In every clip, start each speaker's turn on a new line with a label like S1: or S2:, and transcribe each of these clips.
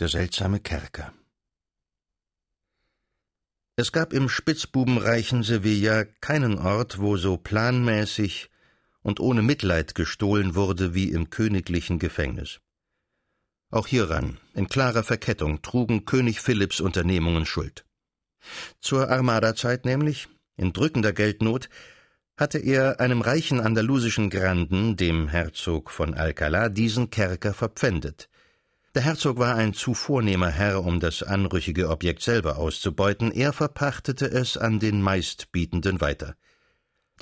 S1: Der seltsame Kerker. Es gab im spitzbubenreichen Sevilla keinen Ort, wo so planmäßig und ohne Mitleid gestohlen wurde wie im königlichen Gefängnis. Auch hieran, in klarer Verkettung, trugen König Philipps Unternehmungen Schuld. Zur Armada-Zeit nämlich, in drückender Geldnot, hatte er einem reichen andalusischen Granden, dem Herzog von Alcalá, diesen Kerker verpfändet, der Herzog war ein zu vornehmer Herr, um das anrüchige Objekt selber auszubeuten, er verpachtete es an den Meistbietenden weiter.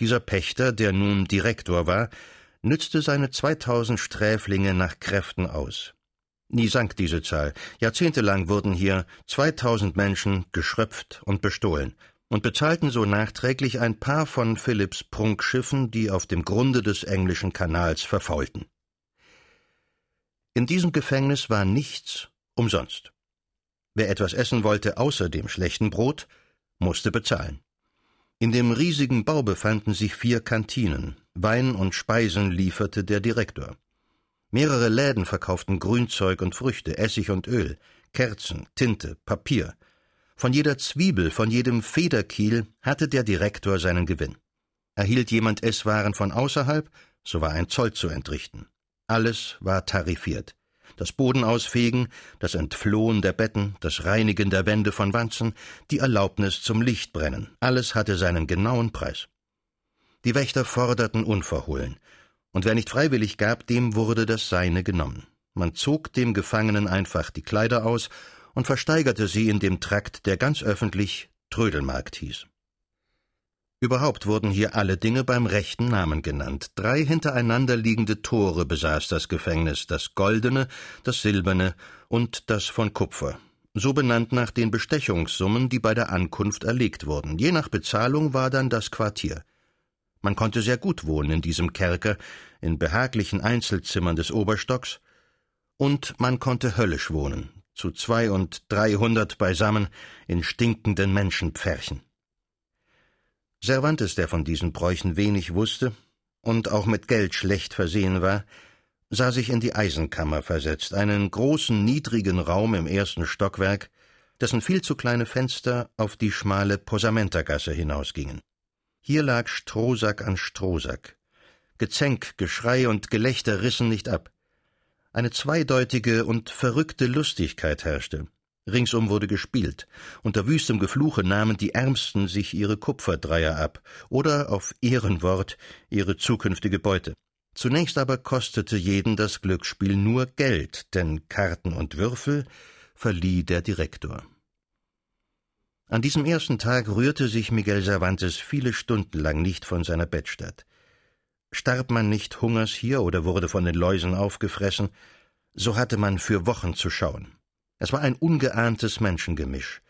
S1: Dieser Pächter, der nun Direktor war, nützte seine zweitausend Sträflinge nach Kräften aus. Nie sank diese Zahl. Jahrzehntelang wurden hier zweitausend Menschen geschröpft und bestohlen und bezahlten so nachträglich ein paar von Philipps Prunkschiffen, die auf dem Grunde des englischen Kanals verfaulten. In diesem Gefängnis war nichts umsonst. Wer etwas essen wollte außer dem schlechten Brot, musste bezahlen. In dem riesigen Bau befanden sich vier Kantinen. Wein und Speisen lieferte der Direktor. Mehrere Läden verkauften Grünzeug und Früchte, Essig und Öl, Kerzen, Tinte, Papier. Von jeder Zwiebel, von jedem Federkiel hatte der Direktor seinen Gewinn. Erhielt jemand Esswaren von außerhalb, so war ein Zoll zu entrichten. Alles war tarifiert. Das Bodenausfegen, das Entflohen der Betten, das Reinigen der Wände von Wanzen, die Erlaubnis zum Lichtbrennen, alles hatte seinen genauen Preis. Die Wächter forderten unverhohlen, und wer nicht freiwillig gab, dem wurde das Seine genommen. Man zog dem Gefangenen einfach die Kleider aus und versteigerte sie in dem Trakt, der ganz öffentlich Trödelmarkt hieß. Überhaupt wurden hier alle Dinge beim rechten Namen genannt. Drei hintereinander liegende Tore besaß das Gefängnis, das goldene, das silberne und das von Kupfer. So benannt nach den Bestechungssummen, die bei der Ankunft erlegt wurden. Je nach Bezahlung war dann das Quartier. Man konnte sehr gut wohnen in diesem Kerker, in behaglichen Einzelzimmern des Oberstocks, und man konnte höllisch wohnen, zu zwei und dreihundert beisammen in stinkenden Menschenpferchen. Cervantes, der von diesen Bräuchen wenig wusste und auch mit Geld schlecht versehen war, sah sich in die Eisenkammer versetzt, einen großen, niedrigen Raum im ersten Stockwerk, dessen viel zu kleine Fenster auf die schmale Posamentergasse hinausgingen. Hier lag Strohsack an Strohsack. Gezänk, Geschrei und Gelächter rissen nicht ab. Eine zweideutige und verrückte Lustigkeit herrschte. Ringsum wurde gespielt. Unter wüstem Gefluche nahmen die Ärmsten sich ihre Kupferdreier ab oder auf Ehrenwort ihre zukünftige Beute. Zunächst aber kostete jeden das Glücksspiel nur Geld, denn Karten und Würfel verlieh der Direktor. An diesem ersten Tag rührte sich Miguel Cervantes viele Stunden lang nicht von seiner Bettstatt. Starb man nicht Hungers hier oder wurde von den Läusen aufgefressen, so hatte man für Wochen zu schauen. Es war ein ungeahntes Menschengemisch,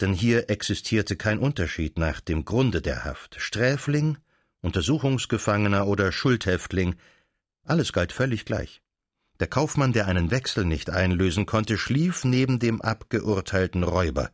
S1: denn hier existierte kein Unterschied nach dem Grunde der Haft. Sträfling, Untersuchungsgefangener oder Schuldhäftling, alles galt völlig gleich. Der Kaufmann, der einen Wechsel nicht einlösen konnte, schlief neben dem abgeurteilten Räuber.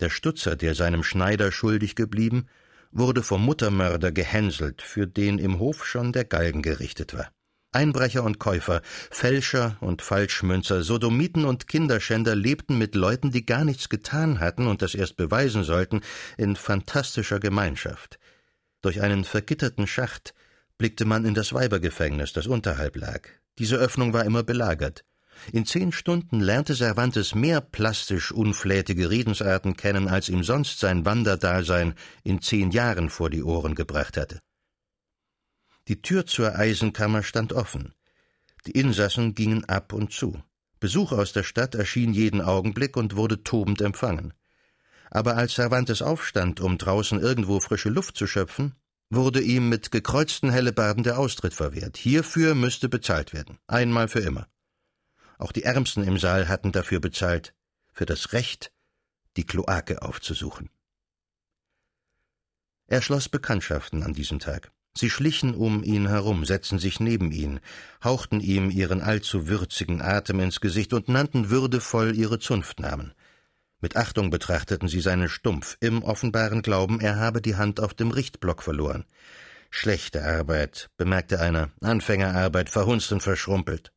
S1: Der Stutzer, der seinem Schneider schuldig geblieben, wurde vom Muttermörder gehänselt, für den im Hof schon der Galgen gerichtet war. Einbrecher und Käufer, Fälscher und Falschmünzer, Sodomiten und Kinderschänder lebten mit Leuten, die gar nichts getan hatten und das erst beweisen sollten, in fantastischer Gemeinschaft. Durch einen vergitterten Schacht blickte man in das Weibergefängnis, das unterhalb lag. Diese Öffnung war immer belagert. In zehn Stunden lernte Cervantes mehr plastisch unflätige Redensarten kennen, als ihm sonst sein Wanderdasein in zehn Jahren vor die Ohren gebracht hatte. Die Tür zur Eisenkammer stand offen. Die Insassen gingen ab und zu. Besuch aus der Stadt erschien jeden Augenblick und wurde tobend empfangen. Aber als Cervantes aufstand, um draußen irgendwo frische Luft zu schöpfen, wurde ihm mit gekreuzten Hellebarden der Austritt verwehrt. Hierfür müsste bezahlt werden, einmal für immer. Auch die Ärmsten im Saal hatten dafür bezahlt, für das Recht, die Kloake aufzusuchen. Er schloss Bekanntschaften an diesem Tag. Sie schlichen um ihn herum, setzten sich neben ihn, hauchten ihm ihren allzu würzigen Atem ins Gesicht und nannten würdevoll ihre Zunftnamen. Mit Achtung betrachteten sie seinen Stumpf, im offenbaren Glauben, er habe die Hand auf dem Richtblock verloren. Schlechte Arbeit, bemerkte einer, Anfängerarbeit, verhunzt und verschrumpelt.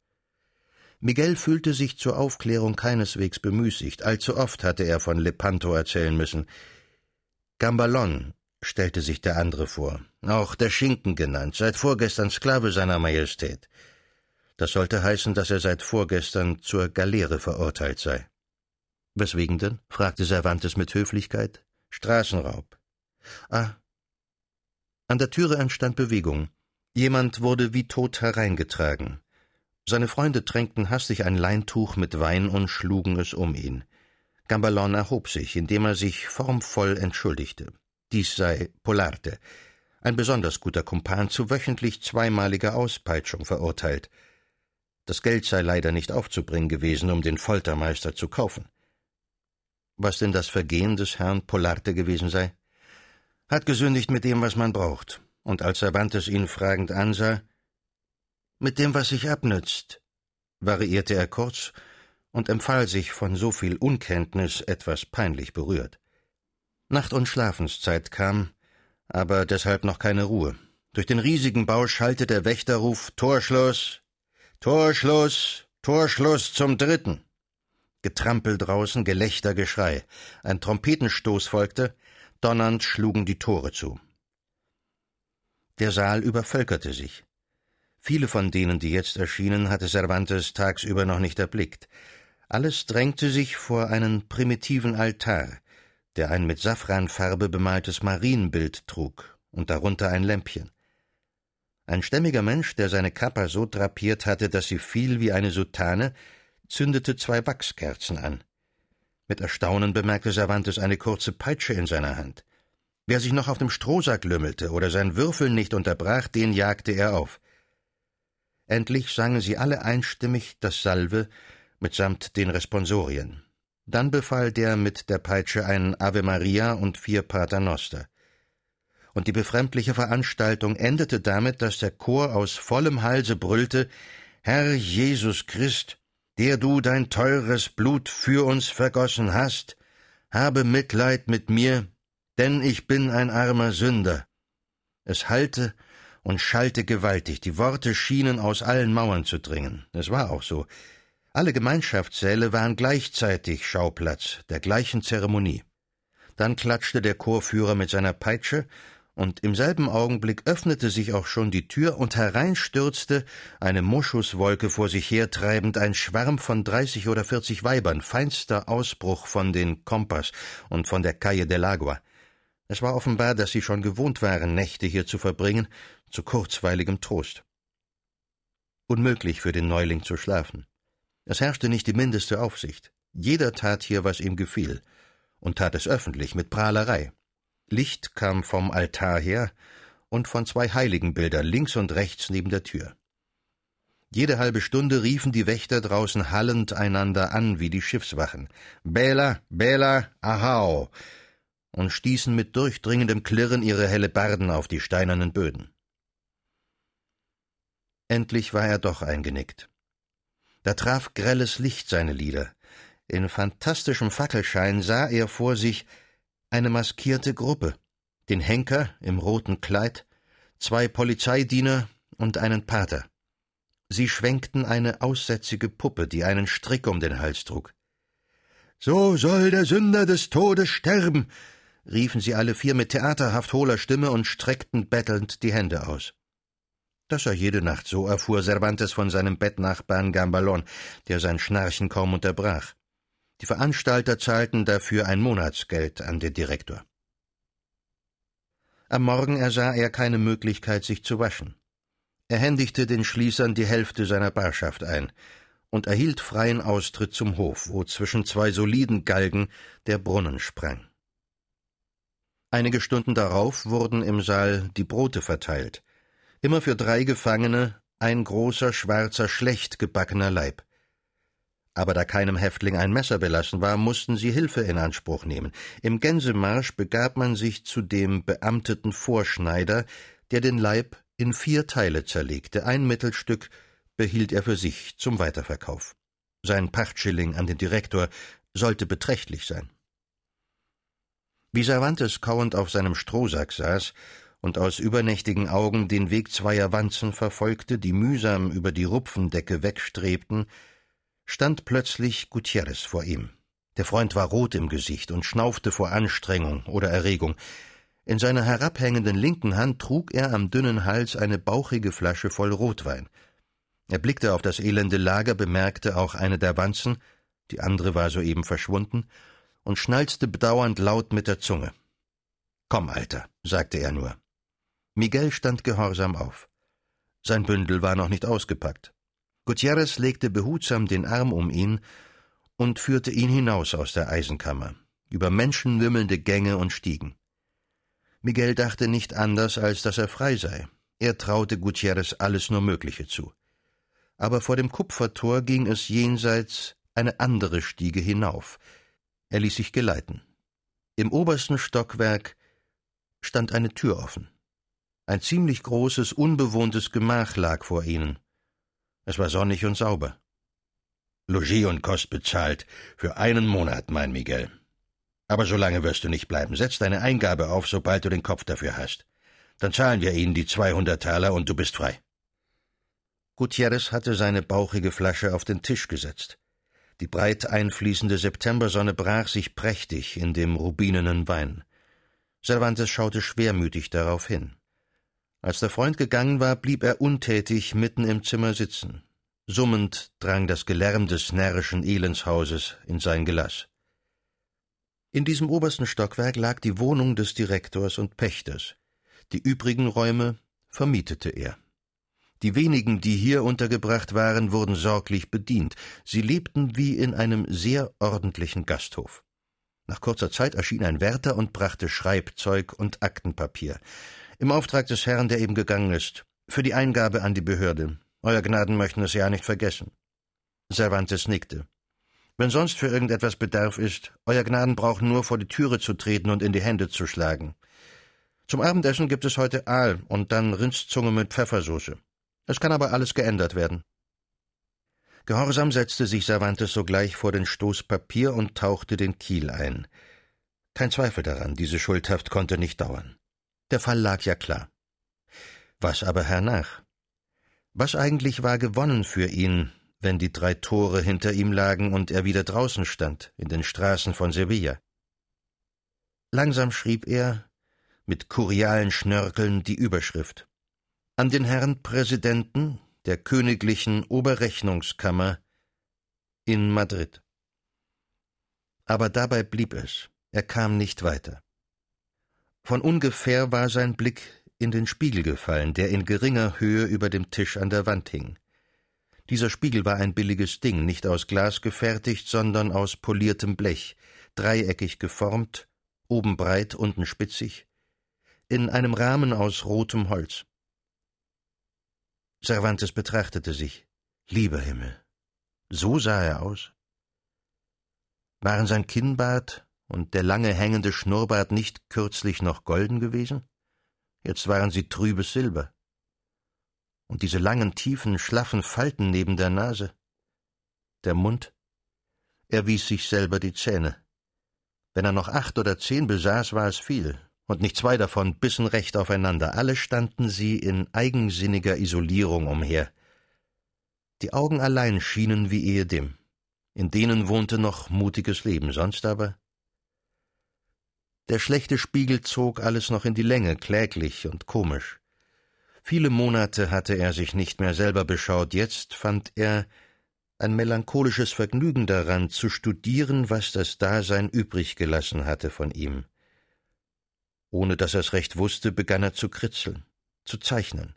S1: Miguel fühlte sich zur Aufklärung keineswegs bemüßigt. Allzu oft hatte er von Lepanto erzählen müssen. Gambalon, stellte sich der andere vor, auch der Schinken genannt, seit vorgestern Sklave seiner Majestät. Das sollte heißen, dass er seit vorgestern zur Galeere verurteilt sei. Weswegen denn? fragte Cervantes mit Höflichkeit. Straßenraub. Ah. An der Türe entstand Bewegung. Jemand wurde wie tot hereingetragen. Seine Freunde tränkten hastig ein Leintuch mit Wein und schlugen es um ihn. Gambalon erhob sich, indem er sich formvoll entschuldigte. Dies sei Polarte, ein besonders guter Kumpan, zu wöchentlich zweimaliger Auspeitschung verurteilt. Das Geld sei leider nicht aufzubringen gewesen, um den Foltermeister zu kaufen. Was denn das Vergehen des Herrn Polarte gewesen sei? Hat gesündigt mit dem, was man braucht. Und als Cervantes ihn fragend ansah, mit dem, was sich abnützt, variierte er kurz und empfahl sich von so viel Unkenntnis etwas peinlich berührt. Nacht- und Schlafenszeit kam, aber deshalb noch keine Ruhe. Durch den riesigen Bau schallte der Wächterruf Torschluss, Torschluss, Torschluss zum Dritten. Getrampel draußen, Gelächter, Geschrei. Ein Trompetenstoß folgte, donnernd schlugen die Tore zu. Der Saal übervölkerte sich. Viele von denen, die jetzt erschienen, hatte Cervantes tagsüber noch nicht erblickt. Alles drängte sich vor einen primitiven Altar, der ein mit Safranfarbe bemaltes Marienbild trug und darunter ein Lämpchen. Ein stämmiger Mensch, der seine Kappa so drapiert hatte, dass sie fiel wie eine Soutane, zündete zwei Wachskerzen an. Mit Erstaunen bemerkte Cervantes eine kurze Peitsche in seiner Hand. Wer sich noch auf dem Strohsack lümmelte oder sein Würfeln nicht unterbrach, den jagte er auf. Endlich sangen sie alle einstimmig das Salve mitsamt den Responsorien. Dann befahl der mit der Peitsche ein Ave Maria und vier Paternoster. Und die befremdliche Veranstaltung endete damit, dass der Chor aus vollem Halse brüllte Herr Jesus Christ, der du dein teures Blut für uns vergossen hast, habe Mitleid mit mir, denn ich bin ein armer Sünder. Es hallte und schallte gewaltig, die Worte schienen aus allen Mauern zu dringen. Es war auch so. Alle Gemeinschaftssäle waren gleichzeitig Schauplatz der gleichen Zeremonie. Dann klatschte der Chorführer mit seiner Peitsche, und im selben Augenblick öffnete sich auch schon die Tür und hereinstürzte, eine Moschuswolke vor sich hertreibend, ein Schwarm von dreißig oder vierzig Weibern, feinster Ausbruch von den Kompass und von der Calle del Agua. Es war offenbar, dass sie schon gewohnt waren, Nächte hier zu verbringen, zu kurzweiligem Trost. Unmöglich für den Neuling zu schlafen. Es herrschte nicht die mindeste Aufsicht. Jeder tat hier, was ihm gefiel, und tat es öffentlich mit Prahlerei. Licht kam vom Altar her und von zwei Heiligenbildern links und rechts neben der Tür. Jede halbe Stunde riefen die Wächter draußen hallend einander an wie die Schiffswachen. Bela, Bela, ahau! und stießen mit durchdringendem Klirren ihre Hellebarden auf die steinernen Böden. Endlich war er doch eingenickt. Da traf grelles Licht seine Lider. In fantastischem Fackelschein sah er vor sich eine maskierte Gruppe, den Henker im roten Kleid, zwei Polizeidiener und einen Pater. Sie schwenkten eine aussätzige Puppe, die einen Strick um den Hals trug. So soll der Sünder des Todes sterben, riefen sie alle vier mit theaterhaft hohler Stimme und streckten bettelnd die Hände aus. Das sei jede Nacht so, erfuhr Cervantes von seinem Bettnachbarn Gambalon, der sein Schnarchen kaum unterbrach. Die Veranstalter zahlten dafür ein Monatsgeld an den Direktor. Am Morgen ersah er keine Möglichkeit, sich zu waschen. Er händigte den Schließern die Hälfte seiner Barschaft ein und erhielt freien Austritt zum Hof, wo zwischen zwei soliden Galgen der Brunnen sprang. Einige Stunden darauf wurden im Saal die Brote verteilt, immer für drei Gefangene ein großer, schwarzer, schlecht gebackener Leib. Aber da keinem Häftling ein Messer belassen war, mussten sie Hilfe in Anspruch nehmen. Im Gänsemarsch begab man sich zu dem beamteten Vorschneider, der den Leib in vier Teile zerlegte. Ein Mittelstück behielt er für sich zum Weiterverkauf. Sein Pachtschilling an den Direktor sollte beträchtlich sein. Wie Cervantes kauend auf seinem Strohsack saß und aus übernächtigen Augen den Weg zweier Wanzen verfolgte, die mühsam über die Rupfendecke wegstrebten, stand plötzlich Gutierrez vor ihm. Der Freund war rot im Gesicht und schnaufte vor Anstrengung oder Erregung. In seiner herabhängenden linken Hand trug er am dünnen Hals eine bauchige Flasche voll Rotwein. Er blickte auf das elende Lager, bemerkte auch eine der Wanzen, die andere war soeben verschwunden, und schnalzte bedauernd laut mit der Zunge. Komm, Alter, sagte er nur. Miguel stand gehorsam auf. Sein Bündel war noch nicht ausgepackt. Gutierrez legte behutsam den Arm um ihn und führte ihn hinaus aus der Eisenkammer, über menschenwimmelnde Gänge und Stiegen. Miguel dachte nicht anders, als dass er frei sei. Er traute Gutierrez alles nur Mögliche zu. Aber vor dem Kupfertor ging es jenseits eine andere Stiege hinauf. Er ließ sich geleiten. Im obersten Stockwerk stand eine Tür offen. Ein ziemlich großes, unbewohntes Gemach lag vor ihnen. Es war sonnig und sauber. Logis und Kost bezahlt, für einen Monat, mein Miguel. Aber so lange wirst du nicht bleiben. Setz deine Eingabe auf, sobald du den Kopf dafür hast. Dann zahlen wir ihnen die zweihundert Taler und du bist frei. Gutierrez hatte seine bauchige Flasche auf den Tisch gesetzt. Die breit einfließende Septembersonne brach sich prächtig in dem rubinenen Wein. Cervantes schaute schwermütig darauf hin. Als der Freund gegangen war, blieb er untätig mitten im Zimmer sitzen. Summend drang das Gelärm des närrischen Elendshauses in sein Gelass. In diesem obersten Stockwerk lag die Wohnung des Direktors und Pächters. Die übrigen Räume vermietete er. Die wenigen, die hier untergebracht waren, wurden sorglich bedient. Sie lebten wie in einem sehr ordentlichen Gasthof. Nach kurzer Zeit erschien ein Wärter und brachte Schreibzeug und Aktenpapier. Im Auftrag des Herrn, der eben gegangen ist. Für die Eingabe an die Behörde. Euer Gnaden möchten es ja nicht vergessen. Cervantes nickte. Wenn sonst für irgendetwas Bedarf ist, Euer Gnaden brauchen nur vor die Türe zu treten und in die Hände zu schlagen. Zum Abendessen gibt es heute Aal und dann Rindszunge mit Pfeffersoße. Es kann aber alles geändert werden. Gehorsam setzte sich Cervantes sogleich vor den Stoß Papier und tauchte den Kiel ein. Kein Zweifel daran, diese Schuldhaft konnte nicht dauern. Der Fall lag ja klar. Was aber hernach? Was eigentlich war gewonnen für ihn, wenn die drei Tore hinter ihm lagen und er wieder draußen stand, in den Straßen von Sevilla? Langsam schrieb er, mit kurialen Schnörkeln, die Überschrift. An den Herrn Präsidenten der Königlichen Oberrechnungskammer in Madrid. Aber dabei blieb es. Er kam nicht weiter. Von ungefähr war sein Blick in den Spiegel gefallen, der in geringer Höhe über dem Tisch an der Wand hing. Dieser Spiegel war ein billiges Ding, nicht aus Glas gefertigt, sondern aus poliertem Blech, dreieckig geformt, oben breit, unten spitzig, in einem Rahmen aus rotem Holz. Cervantes betrachtete sich. Lieber Himmel, so sah er aus. Waren sein Kinnbart und der lange hängende Schnurrbart nicht kürzlich noch golden gewesen? Jetzt waren sie trübes Silber. Und diese langen, tiefen, schlaffen Falten neben der Nase. Der Mund. Er wies sich selber die Zähne. Wenn er noch acht oder zehn besaß, war es viel, und nicht zwei davon bissen recht aufeinander. Alle standen sie in eigensinniger Isolierung umher. Die Augen allein schienen wie ehedem. In denen wohnte noch mutiges Leben, sonst aber der schlechte Spiegel zog alles noch in die Länge, kläglich und komisch. Viele Monate hatte er sich nicht mehr selber beschaut, jetzt fand er ein melancholisches Vergnügen daran, zu studieren, was das Dasein übrig gelassen hatte von ihm. Ohne dass er's recht wusste, begann er zu kritzeln, zu zeichnen.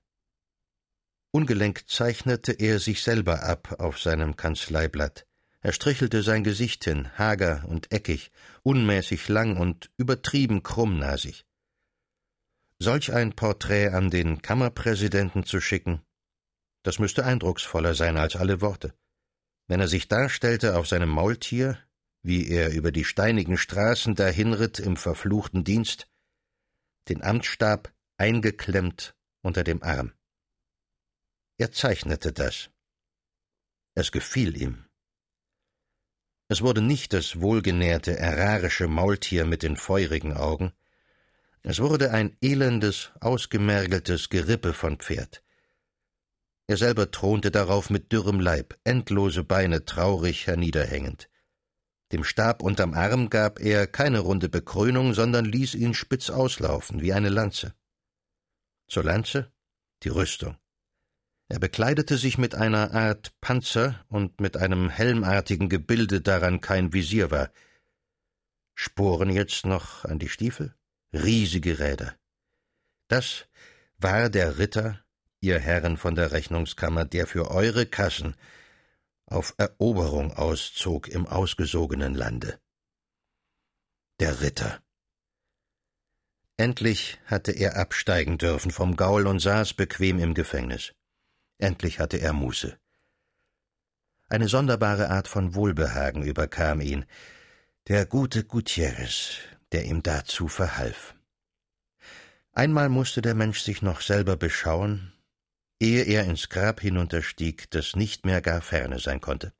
S1: Ungelenk zeichnete er sich selber ab auf seinem Kanzleiblatt. Er strichelte sein Gesicht hin, hager und eckig, unmäßig lang und übertrieben krummnasig. Solch ein Porträt an den Kammerpräsidenten zu schicken, das müsste eindrucksvoller sein als alle Worte. Wenn er sich darstellte auf seinem Maultier, wie er über die steinigen Straßen dahinritt im verfluchten Dienst, den Amtsstab eingeklemmt unter dem Arm. Er zeichnete das. Es gefiel ihm. Es wurde nicht das wohlgenährte, ärarische Maultier mit den feurigen Augen, es wurde ein elendes, ausgemergeltes Gerippe von Pferd. Er selber thronte darauf mit dürrem Leib, endlose Beine traurig herniederhängend. Dem Stab unterm Arm gab er keine runde Bekrönung, sondern ließ ihn spitz auslaufen, wie eine Lanze. Zur Lanze die Rüstung. Er bekleidete sich mit einer Art Panzer und mit einem helmartigen Gebilde, daran kein Visier war. Sporen jetzt noch an die Stiefel? Riesige Räder. Das war der Ritter, ihr Herren von der Rechnungskammer, der für eure Kassen auf Eroberung auszog im ausgesogenen Lande. Der Ritter. Endlich hatte er absteigen dürfen vom Gaul und saß bequem im Gefängnis. Endlich hatte er Muße. Eine sonderbare Art von Wohlbehagen überkam ihn, der gute Gutierrez, der ihm dazu verhalf. Einmal musste der Mensch sich noch selber beschauen, ehe er ins Grab hinunterstieg, das nicht mehr gar ferne sein konnte.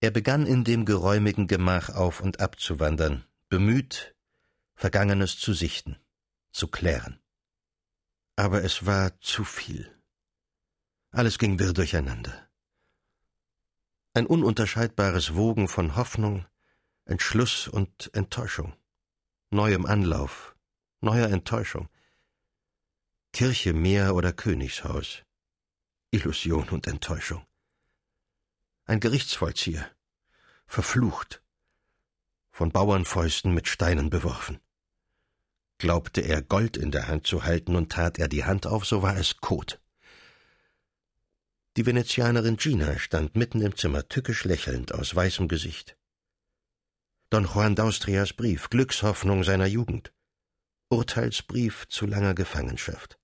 S1: Er begann in dem geräumigen Gemach auf und ab zu wandern, bemüht, Vergangenes zu sichten, zu klären. Aber es war zu viel. Alles ging wirr durcheinander. Ein ununterscheidbares Wogen von Hoffnung, Entschluss und Enttäuschung, neuem Anlauf, neuer Enttäuschung, Kirche, Meer oder Königshaus, Illusion und Enttäuschung. Ein Gerichtsvollzieher, verflucht, von Bauernfäusten mit Steinen beworfen. Glaubte er Gold in der Hand zu halten und tat er die Hand auf, so war es Kot. Die Venezianerin Gina stand mitten im Zimmer, tückisch lächelnd, aus weißem Gesicht. Don Juan d'Austrias Brief, Glückshoffnung seiner Jugend. Urteilsbrief zu langer Gefangenschaft.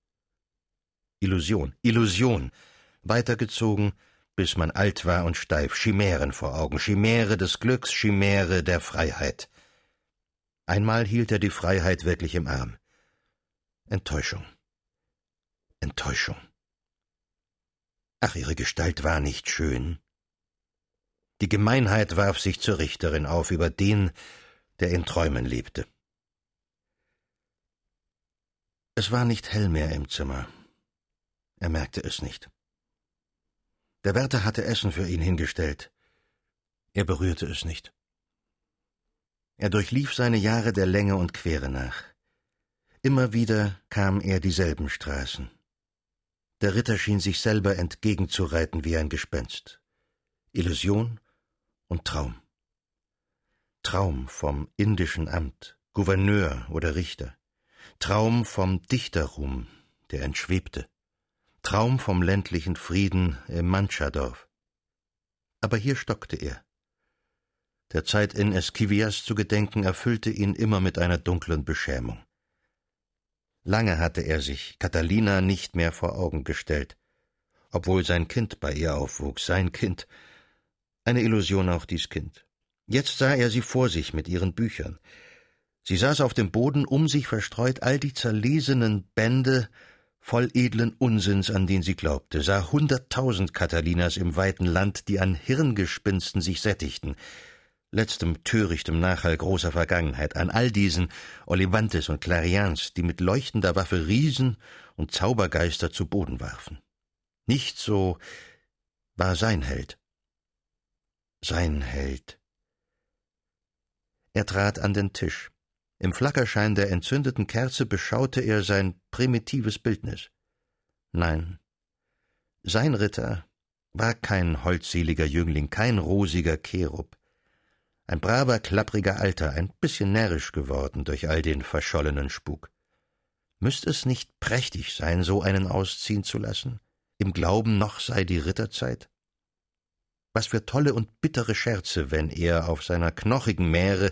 S1: Illusion, Illusion, weitergezogen, bis man alt war und steif, Chimären vor Augen, Chimäre des Glücks, Chimäre der Freiheit. Einmal hielt er die Freiheit wirklich im Arm. Enttäuschung. Enttäuschung. Ach, ihre Gestalt war nicht schön. Die Gemeinheit warf sich zur Richterin auf über den, der in Träumen lebte. Es war nicht hell mehr im Zimmer. Er merkte es nicht. Der Wärter hatte Essen für ihn hingestellt. Er berührte es nicht. Er durchlief seine Jahre der Länge und Quere nach. Immer wieder kam er dieselben Straßen. Der Ritter schien sich selber entgegenzureiten wie ein Gespenst. Illusion und Traum. Traum vom indischen Amt, Gouverneur oder Richter. Traum vom Dichterruhm, der entschwebte. Traum vom ländlichen Frieden im Manchadorf. Aber hier stockte er. Der Zeit in Esquivias zu gedenken erfüllte ihn immer mit einer dunklen Beschämung. Lange hatte er sich Catalina nicht mehr vor Augen gestellt, obwohl sein Kind bei ihr aufwuchs, sein Kind. Eine Illusion auch dies Kind. Jetzt sah er sie vor sich mit ihren Büchern. Sie saß auf dem Boden, um sich verstreut all die zerlesenen Bände voll edlen Unsinns, an den sie glaubte, sah hunderttausend Katalinas im weiten Land, die an Hirngespinsten sich sättigten, letztem törichtem Nachhall großer Vergangenheit, an all diesen Olivantes und Clarians, die mit leuchtender Waffe Riesen und Zaubergeister zu Boden warfen. Nicht so war sein Held. Sein Held. Er trat an den Tisch. Im Flackerschein der entzündeten Kerze beschaute er sein primitives Bildnis. Nein, sein Ritter war kein holdseliger Jüngling, kein rosiger Cherub. Ein braver, klappriger Alter, ein bisschen närrisch geworden durch all den verschollenen Spuk. Müsste es nicht prächtig sein, so einen ausziehen zu lassen? Im Glauben, noch sei die Ritterzeit? Was für tolle und bittere Scherze, wenn er auf seiner knochigen Mähre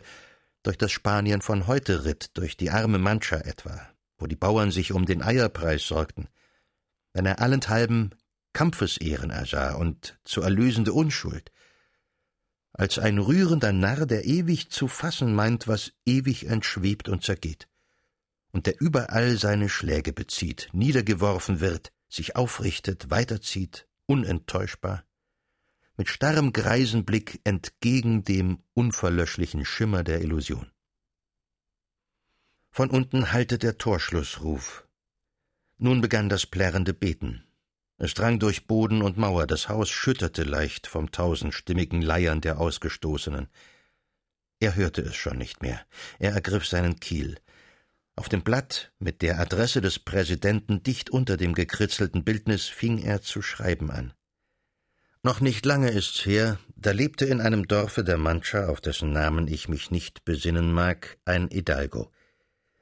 S1: durch das Spanien von heute ritt, durch die arme Mancha etwa, wo die Bauern sich um den Eierpreis sorgten, wenn er allenthalben Kampfesehren ersah und zu erlösende Unschuld, als ein rührender Narr, der ewig zu fassen meint, was ewig entschwebt und zergeht, und der überall seine Schläge bezieht, niedergeworfen wird, sich aufrichtet, weiterzieht, unenttäuschbar, mit starrem Greisenblick entgegen dem unverlöschlichen Schimmer der Illusion. Von unten hallte der Torschlussruf. Nun begann das plärrende Beten. Es drang durch Boden und Mauer, das Haus schütterte leicht vom tausendstimmigen Leiern der Ausgestoßenen. Er hörte es schon nicht mehr. Er ergriff seinen Kiel. Auf dem Blatt mit der Adresse des Präsidenten dicht unter dem gekritzelten Bildnis fing er zu schreiben an. Noch nicht lange ist's her, da lebte in einem Dorfe der Mancha, auf dessen Namen ich mich nicht besinnen mag, ein Hidalgo.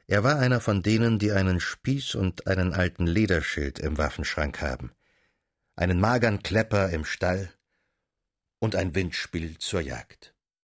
S1: Er war einer von denen, die einen Spieß und einen alten Lederschild im Waffenschrank haben, einen magern Klepper im Stall und ein Windspiel zur Jagd.